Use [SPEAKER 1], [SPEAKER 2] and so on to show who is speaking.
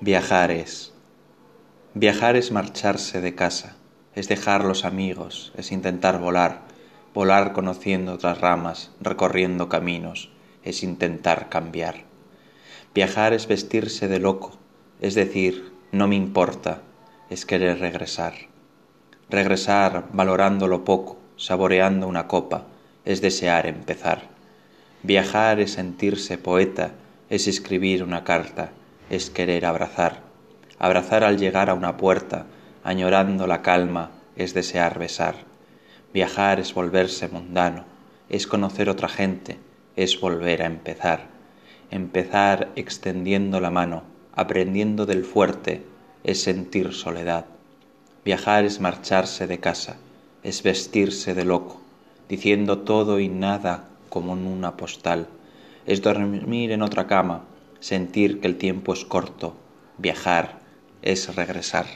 [SPEAKER 1] Viajar es. Viajar es marcharse de casa, es dejar los amigos, es intentar volar, volar conociendo otras ramas, recorriendo caminos, es intentar cambiar. Viajar es vestirse de loco, es decir, no me importa, es querer regresar. Regresar valorando lo poco, saboreando una copa, es desear empezar. Viajar es sentirse poeta, es escribir una carta, es querer abrazar. Abrazar al llegar a una puerta, añorando la calma, es desear besar. Viajar es volverse mundano, es conocer otra gente, es volver a empezar. Empezar extendiendo la mano, aprendiendo del fuerte, es sentir soledad. Viajar es marcharse de casa, es vestirse de loco, diciendo todo y nada como en una postal. Es dormir en otra cama, sentir que el tiempo es corto, viajar es regresar.